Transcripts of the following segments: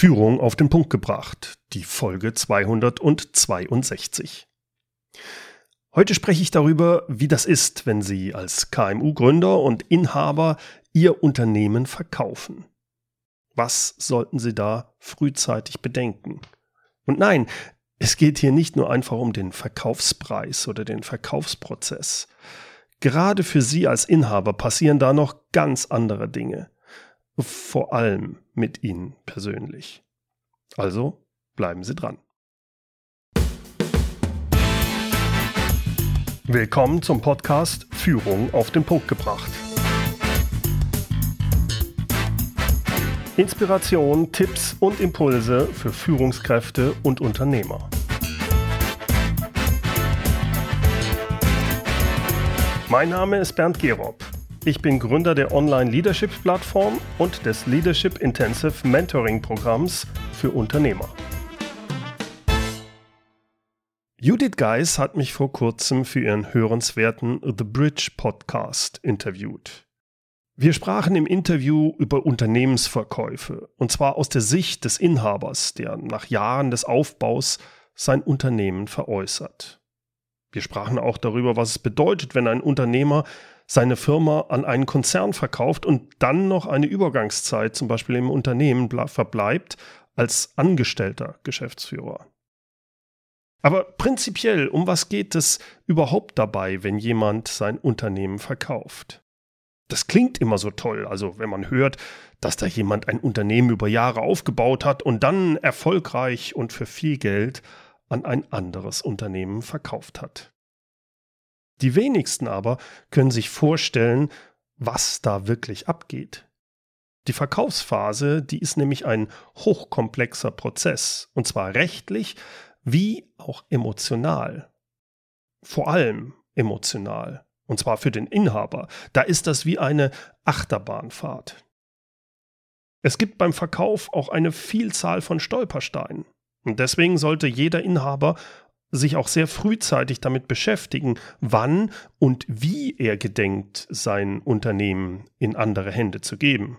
Führung auf den Punkt gebracht, die Folge 262. Heute spreche ich darüber, wie das ist, wenn Sie als KMU-Gründer und Inhaber Ihr Unternehmen verkaufen. Was sollten Sie da frühzeitig bedenken? Und nein, es geht hier nicht nur einfach um den Verkaufspreis oder den Verkaufsprozess. Gerade für Sie als Inhaber passieren da noch ganz andere Dinge vor allem mit Ihnen persönlich. Also bleiben Sie dran. Willkommen zum Podcast Führung auf den Punkt gebracht. Inspiration, Tipps und Impulse für Führungskräfte und Unternehmer. Mein Name ist Bernd Gerob. Ich bin Gründer der Online-Leadership-Plattform und des Leadership Intensive Mentoring-Programms für Unternehmer. Judith Geis hat mich vor kurzem für ihren hörenswerten The Bridge Podcast interviewt. Wir sprachen im Interview über Unternehmensverkäufe, und zwar aus der Sicht des Inhabers, der nach Jahren des Aufbaus sein Unternehmen veräußert. Wir sprachen auch darüber, was es bedeutet, wenn ein Unternehmer seine Firma an einen Konzern verkauft und dann noch eine Übergangszeit zum Beispiel im Unternehmen verbleibt als angestellter Geschäftsführer. Aber prinzipiell, um was geht es überhaupt dabei, wenn jemand sein Unternehmen verkauft? Das klingt immer so toll, also wenn man hört, dass da jemand ein Unternehmen über Jahre aufgebaut hat und dann erfolgreich und für viel Geld an ein anderes Unternehmen verkauft hat. Die wenigsten aber können sich vorstellen, was da wirklich abgeht. Die Verkaufsphase, die ist nämlich ein hochkomplexer Prozess, und zwar rechtlich wie auch emotional. Vor allem emotional, und zwar für den Inhaber. Da ist das wie eine Achterbahnfahrt. Es gibt beim Verkauf auch eine Vielzahl von Stolpersteinen. Und deswegen sollte jeder Inhaber sich auch sehr frühzeitig damit beschäftigen, wann und wie er gedenkt, sein Unternehmen in andere Hände zu geben.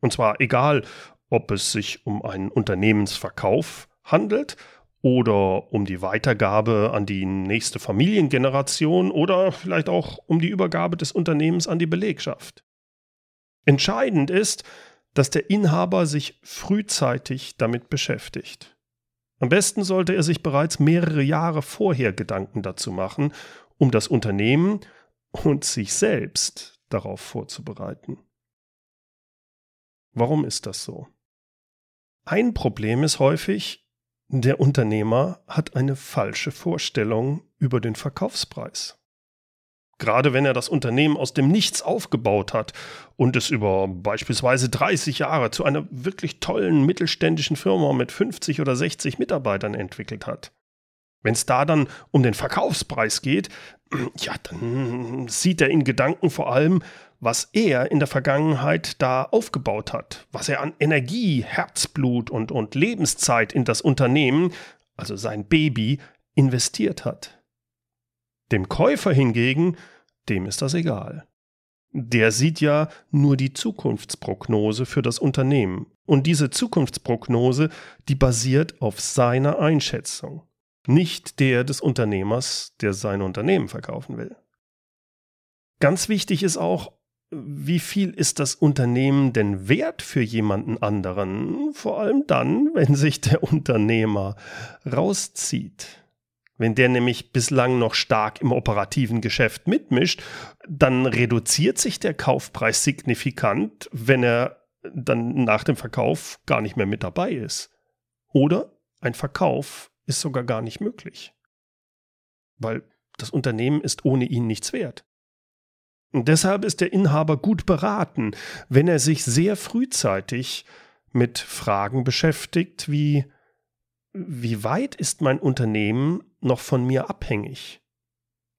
Und zwar egal, ob es sich um einen Unternehmensverkauf handelt oder um die Weitergabe an die nächste Familiengeneration oder vielleicht auch um die Übergabe des Unternehmens an die Belegschaft. Entscheidend ist, dass der Inhaber sich frühzeitig damit beschäftigt. Am besten sollte er sich bereits mehrere Jahre vorher Gedanken dazu machen, um das Unternehmen und sich selbst darauf vorzubereiten. Warum ist das so? Ein Problem ist häufig, der Unternehmer hat eine falsche Vorstellung über den Verkaufspreis. Gerade wenn er das Unternehmen aus dem Nichts aufgebaut hat und es über beispielsweise 30 Jahre zu einer wirklich tollen mittelständischen Firma mit 50 oder 60 Mitarbeitern entwickelt hat. Wenn es da dann um den Verkaufspreis geht, ja, dann sieht er in Gedanken vor allem, was er in der Vergangenheit da aufgebaut hat, was er an Energie, Herzblut und, und Lebenszeit in das Unternehmen, also sein Baby, investiert hat. Dem Käufer hingegen dem ist das egal. Der sieht ja nur die Zukunftsprognose für das Unternehmen. Und diese Zukunftsprognose, die basiert auf seiner Einschätzung, nicht der des Unternehmers, der sein Unternehmen verkaufen will. Ganz wichtig ist auch, wie viel ist das Unternehmen denn wert für jemanden anderen? Vor allem dann, wenn sich der Unternehmer rauszieht. Wenn der nämlich bislang noch stark im operativen Geschäft mitmischt, dann reduziert sich der Kaufpreis signifikant, wenn er dann nach dem Verkauf gar nicht mehr mit dabei ist. Oder ein Verkauf ist sogar gar nicht möglich. Weil das Unternehmen ist ohne ihn nichts wert. Und deshalb ist der Inhaber gut beraten, wenn er sich sehr frühzeitig mit Fragen beschäftigt wie wie weit ist mein Unternehmen noch von mir abhängig?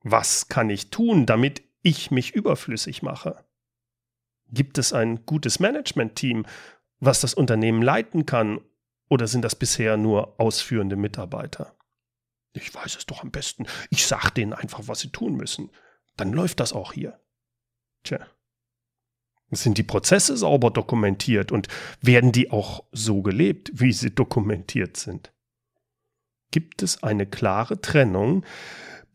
Was kann ich tun, damit ich mich überflüssig mache? Gibt es ein gutes Management-Team, was das Unternehmen leiten kann, oder sind das bisher nur ausführende Mitarbeiter? Ich weiß es doch am besten. Ich sag denen einfach, was sie tun müssen. Dann läuft das auch hier. Tja. Sind die Prozesse sauber dokumentiert und werden die auch so gelebt, wie sie dokumentiert sind? Gibt es eine klare Trennung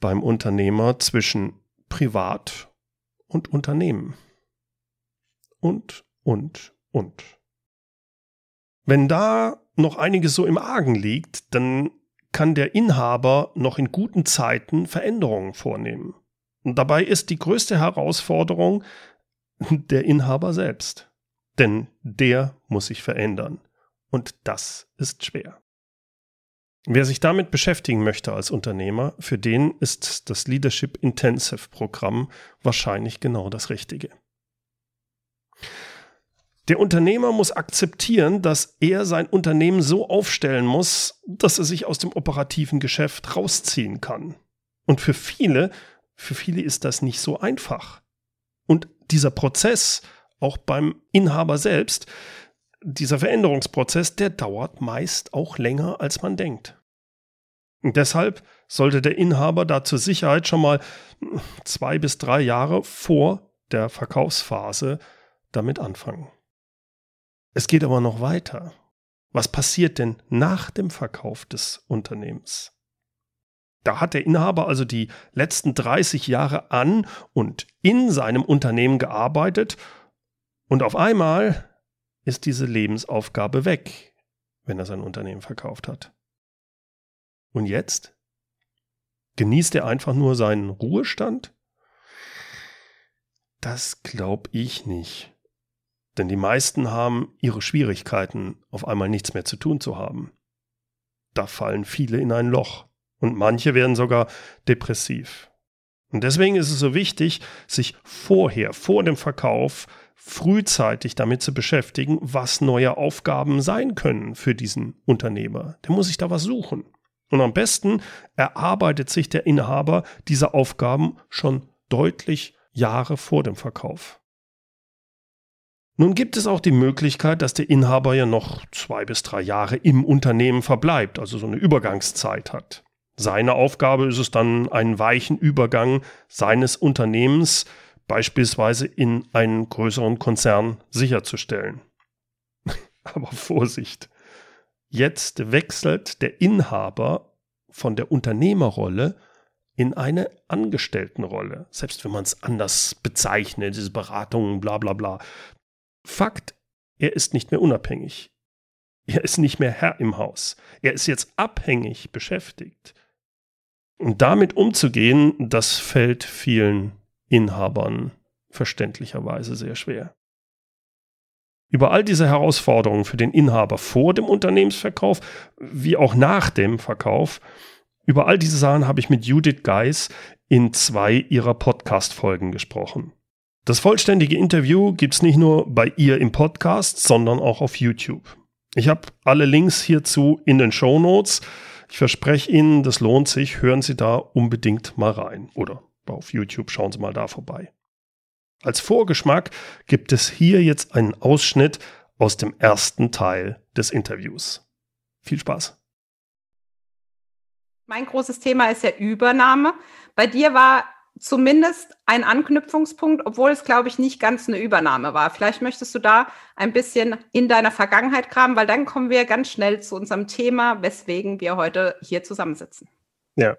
beim Unternehmer zwischen Privat und Unternehmen? Und, und, und. Wenn da noch einiges so im Argen liegt, dann kann der Inhaber noch in guten Zeiten Veränderungen vornehmen. Und dabei ist die größte Herausforderung der Inhaber selbst. Denn der muss sich verändern. Und das ist schwer. Wer sich damit beschäftigen möchte als Unternehmer, für den ist das Leadership Intensive Programm wahrscheinlich genau das Richtige. Der Unternehmer muss akzeptieren, dass er sein Unternehmen so aufstellen muss, dass er sich aus dem operativen Geschäft rausziehen kann. Und für viele, für viele ist das nicht so einfach. Und dieser Prozess, auch beim Inhaber selbst, dieser Veränderungsprozess, der dauert meist auch länger, als man denkt. Deshalb sollte der Inhaber da zur Sicherheit schon mal zwei bis drei Jahre vor der Verkaufsphase damit anfangen. Es geht aber noch weiter. Was passiert denn nach dem Verkauf des Unternehmens? Da hat der Inhaber also die letzten 30 Jahre an und in seinem Unternehmen gearbeitet und auf einmal ist diese Lebensaufgabe weg, wenn er sein Unternehmen verkauft hat. Und jetzt? Genießt er einfach nur seinen Ruhestand? Das glaube ich nicht. Denn die meisten haben ihre Schwierigkeiten, auf einmal nichts mehr zu tun zu haben. Da fallen viele in ein Loch und manche werden sogar depressiv. Und deswegen ist es so wichtig, sich vorher, vor dem Verkauf, frühzeitig damit zu beschäftigen, was neue Aufgaben sein können für diesen Unternehmer. Der muss sich da was suchen. Und am besten erarbeitet sich der Inhaber diese Aufgaben schon deutlich Jahre vor dem Verkauf. Nun gibt es auch die Möglichkeit, dass der Inhaber ja noch zwei bis drei Jahre im Unternehmen verbleibt, also so eine Übergangszeit hat. Seine Aufgabe ist es dann, einen weichen Übergang seines Unternehmens beispielsweise in einen größeren Konzern sicherzustellen. Aber Vorsicht! Jetzt wechselt der Inhaber von der Unternehmerrolle in eine Angestelltenrolle, selbst wenn man es anders bezeichnet, diese Beratungen, bla bla bla. Fakt, er ist nicht mehr unabhängig. Er ist nicht mehr Herr im Haus. Er ist jetzt abhängig beschäftigt. Und damit umzugehen, das fällt vielen Inhabern verständlicherweise sehr schwer. Über all diese Herausforderungen für den Inhaber vor dem Unternehmensverkauf wie auch nach dem Verkauf, über all diese Sachen habe ich mit Judith Geis in zwei ihrer Podcast-Folgen gesprochen. Das vollständige Interview gibt es nicht nur bei ihr im Podcast, sondern auch auf YouTube. Ich habe alle Links hierzu in den Show Notes. Ich verspreche Ihnen, das lohnt sich. Hören Sie da unbedingt mal rein. Oder auf YouTube schauen Sie mal da vorbei. Als Vorgeschmack gibt es hier jetzt einen Ausschnitt aus dem ersten Teil des Interviews. Viel Spaß. Mein großes Thema ist ja Übernahme. Bei dir war zumindest ein Anknüpfungspunkt, obwohl es, glaube ich, nicht ganz eine Übernahme war. Vielleicht möchtest du da ein bisschen in deiner Vergangenheit kramen, weil dann kommen wir ganz schnell zu unserem Thema, weswegen wir heute hier zusammensitzen. Ja,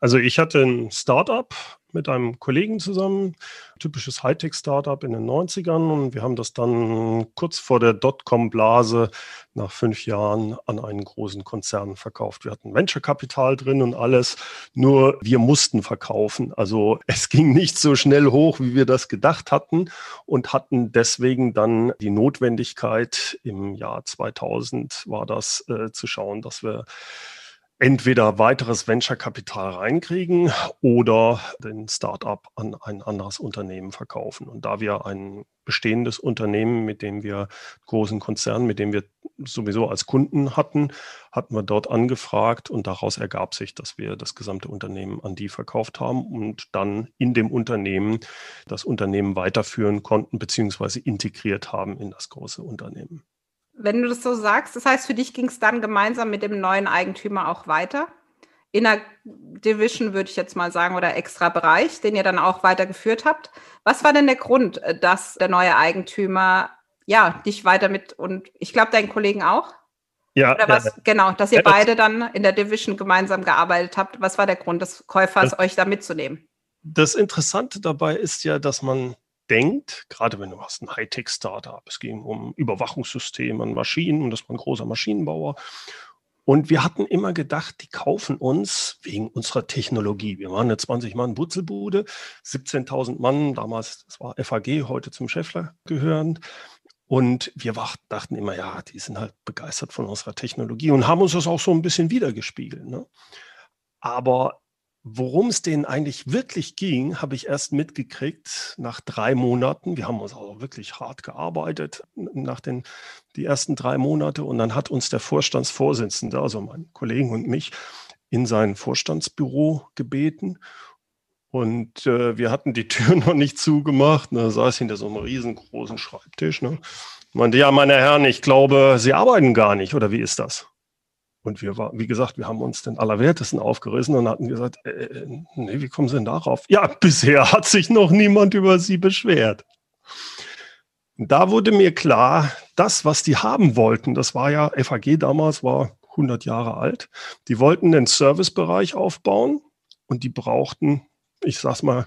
also ich hatte ein Startup mit einem Kollegen zusammen, typisches Hightech-Startup in den 90ern und wir haben das dann kurz vor der Dotcom-Blase nach fünf Jahren an einen großen Konzern verkauft. Wir hatten Venture-Kapital drin und alles, nur wir mussten verkaufen. Also es ging nicht so schnell hoch, wie wir das gedacht hatten und hatten deswegen dann die Notwendigkeit, im Jahr 2000 war das, äh, zu schauen, dass wir entweder weiteres Venture-Kapital reinkriegen oder den Startup an ein anderes Unternehmen verkaufen. Und da wir ein bestehendes Unternehmen, mit dem wir großen Konzernen, mit dem wir sowieso als Kunden hatten, hatten wir dort angefragt und daraus ergab sich, dass wir das gesamte Unternehmen an die verkauft haben und dann in dem Unternehmen das Unternehmen weiterführen konnten beziehungsweise integriert haben in das große Unternehmen. Wenn du das so sagst, das heißt, für dich ging es dann gemeinsam mit dem neuen Eigentümer auch weiter. Inner Division, würde ich jetzt mal sagen, oder extra Bereich, den ihr dann auch weitergeführt habt. Was war denn der Grund, äh, dass der neue Eigentümer ja dich weiter mit und ich glaube deinen Kollegen auch? Ja. Oder was, ja, genau, dass ihr beide dann in der Division gemeinsam gearbeitet habt. Was war der Grund des Käufers, das, euch da mitzunehmen? Das Interessante dabei ist ja, dass man denkt, gerade wenn du hast ein Hightech-Startup, es ging um Überwachungssysteme an Maschinen und das war ein großer Maschinenbauer. Und wir hatten immer gedacht, die kaufen uns wegen unserer Technologie. Wir waren eine 20-Mann-Butzelbude, 17.000 Mann, damals, das war FAG, heute zum Scheffler gehörend. Und wir dachten immer, ja, die sind halt begeistert von unserer Technologie und haben uns das auch so ein bisschen wiedergespiegelt. Ne? Aber worum es denen eigentlich wirklich ging, habe ich erst mitgekriegt nach drei Monaten. Wir haben uns auch wirklich hart gearbeitet nach den die ersten drei Monate. Und dann hat uns der Vorstandsvorsitzende, also mein Kollegen und mich, in sein Vorstandsbüro gebeten. Und äh, wir hatten die Tür noch nicht zugemacht. Da saß hinter so einem riesengroßen Schreibtisch. Ne? Meinte, ja, meine Herren, ich glaube, Sie arbeiten gar nicht, oder wie ist das? Und wir war, wie gesagt, wir haben uns den Allerwertesten aufgerissen und hatten gesagt, äh, äh, nee, wie kommen Sie denn darauf? Ja, bisher hat sich noch niemand über Sie beschwert. Da wurde mir klar, das, was die haben wollten, das war ja, FAG damals war 100 Jahre alt, die wollten den Servicebereich aufbauen und die brauchten ich sag's mal,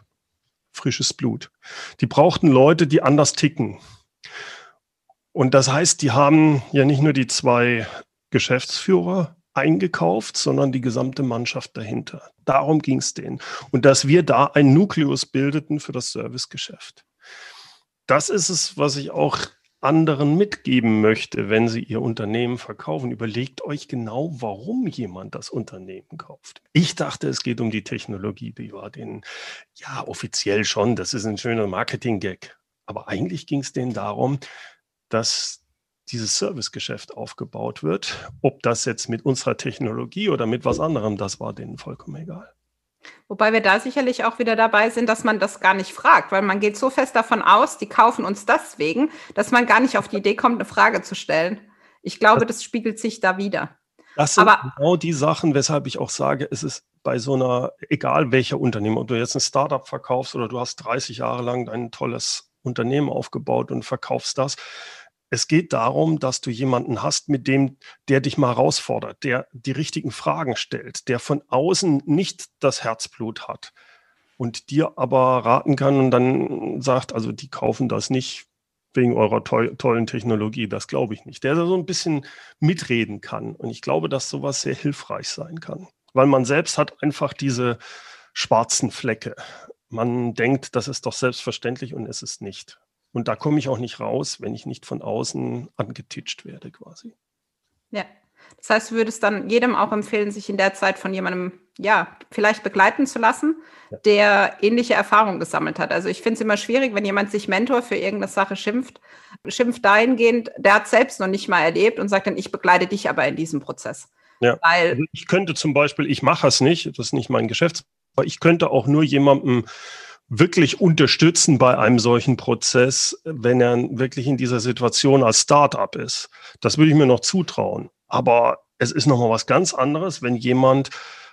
frisches Blut. Die brauchten Leute, die anders ticken. Und das heißt, die haben ja nicht nur die zwei Geschäftsführer eingekauft, sondern die gesamte Mannschaft dahinter. Darum ging es denen. Und dass wir da ein Nukleus bildeten für das Servicegeschäft. Das ist es, was ich auch anderen mitgeben möchte, wenn Sie Ihr Unternehmen verkaufen. Überlegt euch genau, warum jemand das Unternehmen kauft. Ich dachte, es geht um die Technologie. Die war denen ja offiziell schon. Das ist ein schöner Marketing-Gag. Aber eigentlich ging es denen darum, dass dieses Servicegeschäft aufgebaut wird. Ob das jetzt mit unserer Technologie oder mit was anderem, das war denen vollkommen egal. Wobei wir da sicherlich auch wieder dabei sind, dass man das gar nicht fragt, weil man geht so fest davon aus, die kaufen uns deswegen, dass man gar nicht auf die Idee kommt, eine Frage zu stellen. Ich glaube, das spiegelt sich da wieder. Das sind Aber, genau die Sachen, weshalb ich auch sage, es ist bei so einer, egal welcher Unternehmen, ob du jetzt ein Startup verkaufst oder du hast 30 Jahre lang ein tolles Unternehmen aufgebaut und verkaufst das, es geht darum, dass du jemanden hast, mit dem, der dich mal herausfordert, der die richtigen Fragen stellt, der von außen nicht das Herzblut hat und dir aber raten kann und dann sagt, also die kaufen das nicht wegen eurer to tollen Technologie, das glaube ich nicht. Der so ein bisschen mitreden kann. Und ich glaube, dass sowas sehr hilfreich sein kann, weil man selbst hat einfach diese schwarzen Flecke. Man denkt, das ist doch selbstverständlich und es ist nicht. Und da komme ich auch nicht raus, wenn ich nicht von außen angetitscht werde quasi. Ja, das heißt, du würdest dann jedem auch empfehlen, sich in der Zeit von jemandem, ja, vielleicht begleiten zu lassen, ja. der ähnliche Erfahrungen gesammelt hat. Also ich finde es immer schwierig, wenn jemand sich Mentor für irgendeine Sache schimpft, schimpft dahingehend, der hat selbst noch nicht mal erlebt und sagt dann, ich begleite dich aber in diesem Prozess. Ja. Weil ich könnte zum Beispiel, ich mache es nicht, das ist nicht mein Geschäft, aber ich könnte auch nur jemandem wirklich unterstützen bei einem solchen Prozess, wenn er wirklich in dieser Situation als Startup ist. Das würde ich mir noch zutrauen. Aber es ist nochmal was ganz anderes, wenn jemand,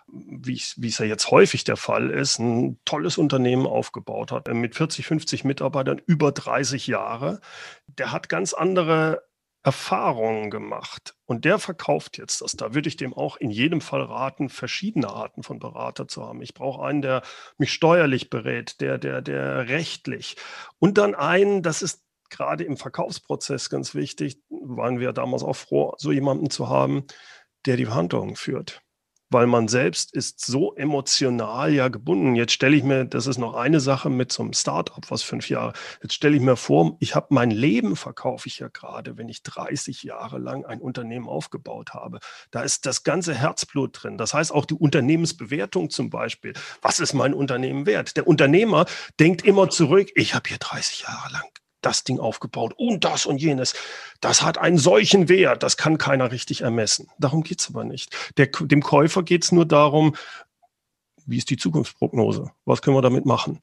wie, wie es ja jetzt häufig der Fall ist, ein tolles Unternehmen aufgebaut hat, mit 40, 50 Mitarbeitern über 30 Jahre. Der hat ganz andere Erfahrungen gemacht und der verkauft jetzt das. Da würde ich dem auch in jedem Fall raten, verschiedene Arten von Berater zu haben. Ich brauche einen, der mich steuerlich berät, der, der, der rechtlich und dann einen, das ist gerade im Verkaufsprozess ganz wichtig, waren wir damals auch froh, so jemanden zu haben, der die Verhandlungen führt weil man selbst ist so emotional ja gebunden. Jetzt stelle ich mir, das ist noch eine Sache mit so einem Startup, was fünf Jahre, jetzt stelle ich mir vor, ich habe mein Leben verkaufe ich ja gerade, wenn ich 30 Jahre lang ein Unternehmen aufgebaut habe. Da ist das ganze Herzblut drin. Das heißt auch die Unternehmensbewertung zum Beispiel. Was ist mein Unternehmen wert? Der Unternehmer denkt immer zurück, ich habe hier 30 Jahre lang das Ding aufgebaut und das und jenes. Das hat einen solchen Wert, das kann keiner richtig ermessen. Darum geht es aber nicht. Der, dem Käufer geht es nur darum, wie ist die Zukunftsprognose? Was können wir damit machen?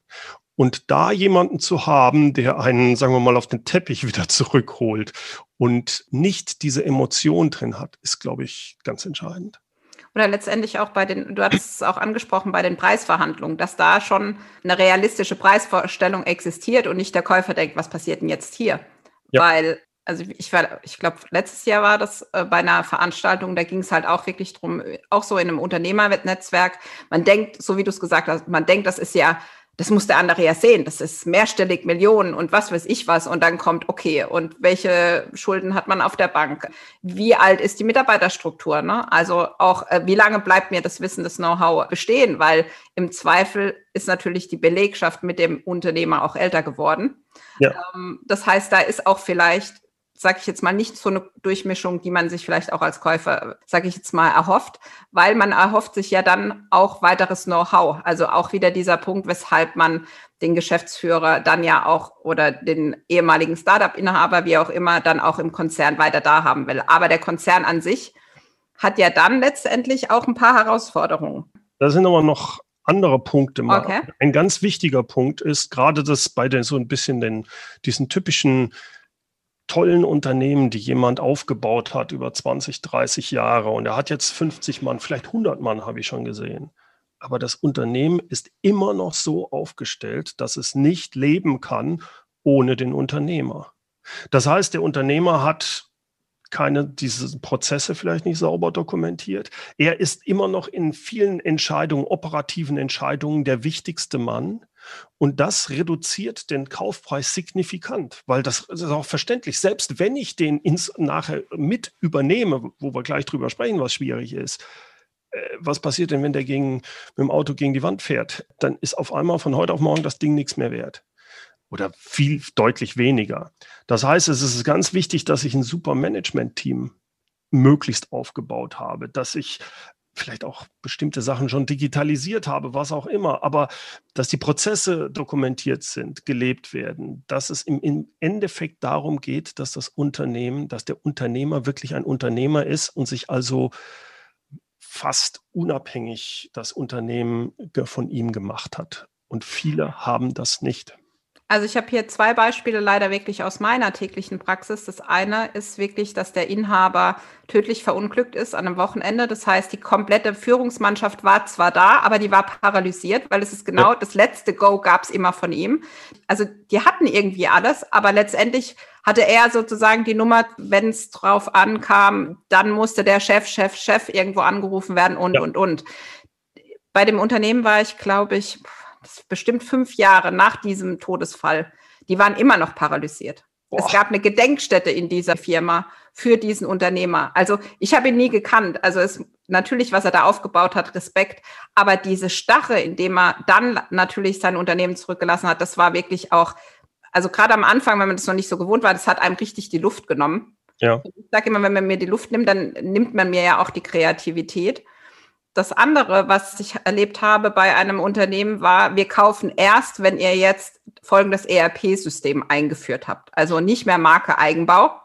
Und da jemanden zu haben, der einen, sagen wir mal, auf den Teppich wieder zurückholt und nicht diese Emotion drin hat, ist, glaube ich, ganz entscheidend. Oder letztendlich auch bei den, du hattest es auch angesprochen, bei den Preisverhandlungen, dass da schon eine realistische Preisvorstellung existiert und nicht der Käufer denkt, was passiert denn jetzt hier? Ja. Weil, also ich war, ich glaube, letztes Jahr war das äh, bei einer Veranstaltung, da ging es halt auch wirklich drum, auch so in einem Unternehmernetzwerk. Man denkt, so wie du es gesagt hast, man denkt, das ist ja das muss der andere ja sehen. Das ist mehrstellig Millionen und was weiß ich was. Und dann kommt, okay, und welche Schulden hat man auf der Bank? Wie alt ist die Mitarbeiterstruktur? Ne? Also auch, äh, wie lange bleibt mir das Wissen, das Know-how bestehen? Weil im Zweifel ist natürlich die Belegschaft mit dem Unternehmer auch älter geworden. Ja. Ähm, das heißt, da ist auch vielleicht sage ich jetzt mal, nicht so eine Durchmischung, die man sich vielleicht auch als Käufer, sage ich jetzt mal, erhofft, weil man erhofft sich ja dann auch weiteres Know-how. Also auch wieder dieser Punkt, weshalb man den Geschäftsführer dann ja auch oder den ehemaligen Startup-Inhaber, wie auch immer, dann auch im Konzern weiter da haben will. Aber der Konzern an sich hat ja dann letztendlich auch ein paar Herausforderungen. Da sind aber noch andere Punkte mal. Okay. Ein ganz wichtiger Punkt ist gerade das bei den so ein bisschen den, diesen typischen tollen Unternehmen, die jemand aufgebaut hat über 20, 30 Jahre und er hat jetzt 50 Mann, vielleicht 100 Mann habe ich schon gesehen. Aber das Unternehmen ist immer noch so aufgestellt, dass es nicht leben kann ohne den Unternehmer. Das heißt, der Unternehmer hat keine, diese Prozesse vielleicht nicht sauber dokumentiert. Er ist immer noch in vielen Entscheidungen, operativen Entscheidungen der wichtigste Mann. Und das reduziert den Kaufpreis signifikant, weil das ist auch verständlich. Selbst wenn ich den ins, nachher mit übernehme, wo wir gleich drüber sprechen, was schwierig ist, äh, was passiert denn, wenn der gegen, mit dem Auto gegen die Wand fährt? Dann ist auf einmal von heute auf morgen das Ding nichts mehr wert. Oder viel deutlich weniger. Das heißt, es ist ganz wichtig, dass ich ein super Management-Team möglichst aufgebaut habe, dass ich vielleicht auch bestimmte Sachen schon digitalisiert habe, was auch immer, aber dass die Prozesse dokumentiert sind, gelebt werden, dass es im, im Endeffekt darum geht, dass das Unternehmen, dass der Unternehmer wirklich ein Unternehmer ist und sich also fast unabhängig das Unternehmen von ihm gemacht hat. Und viele haben das nicht. Also ich habe hier zwei Beispiele leider wirklich aus meiner täglichen Praxis. Das eine ist wirklich, dass der Inhaber tödlich verunglückt ist an einem Wochenende. Das heißt, die komplette Führungsmannschaft war zwar da, aber die war paralysiert, weil es ist genau das letzte Go gab es immer von ihm. Also die hatten irgendwie alles, aber letztendlich hatte er sozusagen die Nummer, wenn es drauf ankam, dann musste der Chef, Chef, Chef irgendwo angerufen werden und, ja. und, und. Bei dem Unternehmen war ich, glaube ich, bestimmt fünf Jahre nach diesem Todesfall, die waren immer noch paralysiert. Boah. Es gab eine Gedenkstätte in dieser Firma für diesen Unternehmer. Also ich habe ihn nie gekannt. Also es natürlich, was er da aufgebaut hat, Respekt. Aber diese Stache, indem er dann natürlich sein Unternehmen zurückgelassen hat, das war wirklich auch, also gerade am Anfang, wenn man das noch nicht so gewohnt war, das hat einem richtig die Luft genommen. Ja. Ich sage immer, wenn man mir die Luft nimmt, dann nimmt man mir ja auch die Kreativität das andere, was ich erlebt habe bei einem Unternehmen, war, wir kaufen erst, wenn ihr jetzt folgendes ERP-System eingeführt habt. Also nicht mehr Marke Eigenbau,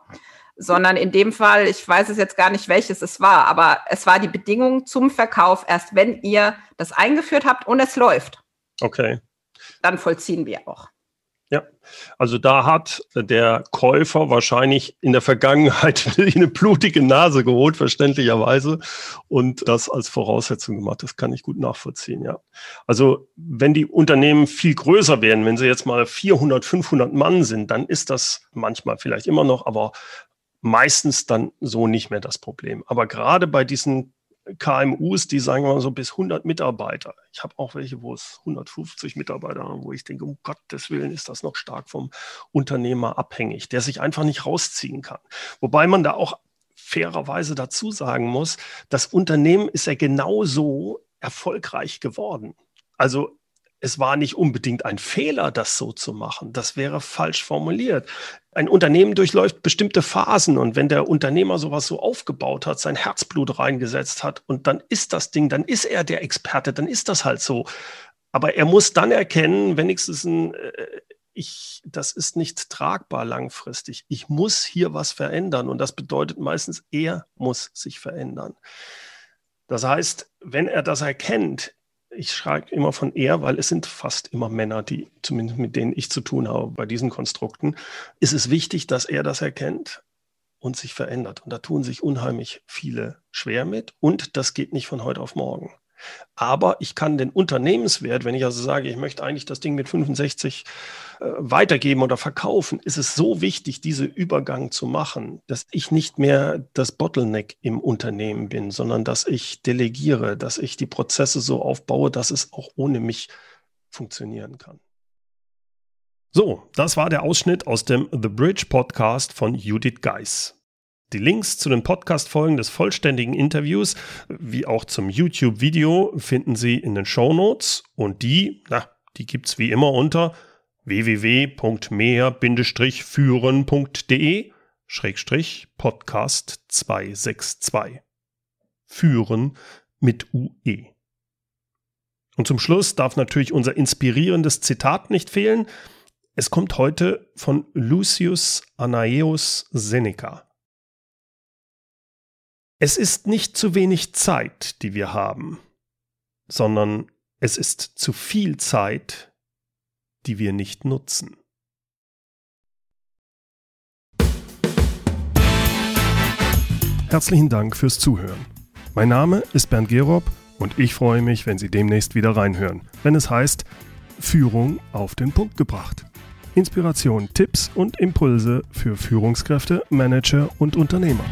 sondern in dem Fall, ich weiß es jetzt gar nicht, welches es war, aber es war die Bedingung zum Verkauf erst, wenn ihr das eingeführt habt und es läuft. Okay. Dann vollziehen wir auch. Ja, also da hat der Käufer wahrscheinlich in der Vergangenheit eine blutige Nase geholt, verständlicherweise, und das als Voraussetzung gemacht. Das kann ich gut nachvollziehen, ja. Also wenn die Unternehmen viel größer werden, wenn sie jetzt mal 400, 500 Mann sind, dann ist das manchmal vielleicht immer noch, aber meistens dann so nicht mehr das Problem. Aber gerade bei diesen KMUs, die sagen wir mal so bis 100 Mitarbeiter. Ich habe auch welche, wo es 150 Mitarbeiter haben, wo ich denke, um Gottes Willen ist das noch stark vom Unternehmer abhängig, der sich einfach nicht rausziehen kann. Wobei man da auch fairerweise dazu sagen muss, das Unternehmen ist ja genauso erfolgreich geworden. Also es war nicht unbedingt ein Fehler, das so zu machen. Das wäre falsch formuliert. Ein Unternehmen durchläuft bestimmte Phasen und wenn der Unternehmer sowas so aufgebaut hat, sein Herzblut reingesetzt hat und dann ist das Ding, dann ist er der Experte, dann ist das halt so. Aber er muss dann erkennen, wenigstens ein, äh, ich, das ist nicht tragbar langfristig. Ich muss hier was verändern und das bedeutet meistens, er muss sich verändern. Das heißt, wenn er das erkennt, ich schreibe immer von er, weil es sind fast immer Männer, die zumindest mit denen ich zu tun habe bei diesen Konstrukten. Ist es wichtig, dass er das erkennt? und sich verändert. Und da tun sich unheimlich viele schwer mit. Und das geht nicht von heute auf morgen. Aber ich kann den Unternehmenswert, wenn ich also sage, ich möchte eigentlich das Ding mit 65 äh, weitergeben oder verkaufen, ist es so wichtig, diese Übergang zu machen, dass ich nicht mehr das Bottleneck im Unternehmen bin, sondern dass ich delegiere, dass ich die Prozesse so aufbaue, dass es auch ohne mich funktionieren kann. So, das war der Ausschnitt aus dem The Bridge Podcast von Judith Geis. Die Links zu den Podcast-Folgen des vollständigen Interviews, wie auch zum YouTube-Video, finden Sie in den Show Notes und die, na, die gibt's wie immer unter www.mehr-führen.de Schrägstrich Podcast 262. Führen mit UE. Und zum Schluss darf natürlich unser inspirierendes Zitat nicht fehlen. Es kommt heute von Lucius Anaeus Seneca. Es ist nicht zu wenig Zeit, die wir haben, sondern es ist zu viel Zeit, die wir nicht nutzen. Herzlichen Dank fürs Zuhören. Mein Name ist Bernd Gerob und ich freue mich, wenn Sie demnächst wieder reinhören, wenn es heißt Führung auf den Punkt gebracht. Inspiration, Tipps und Impulse für Führungskräfte, Manager und Unternehmer.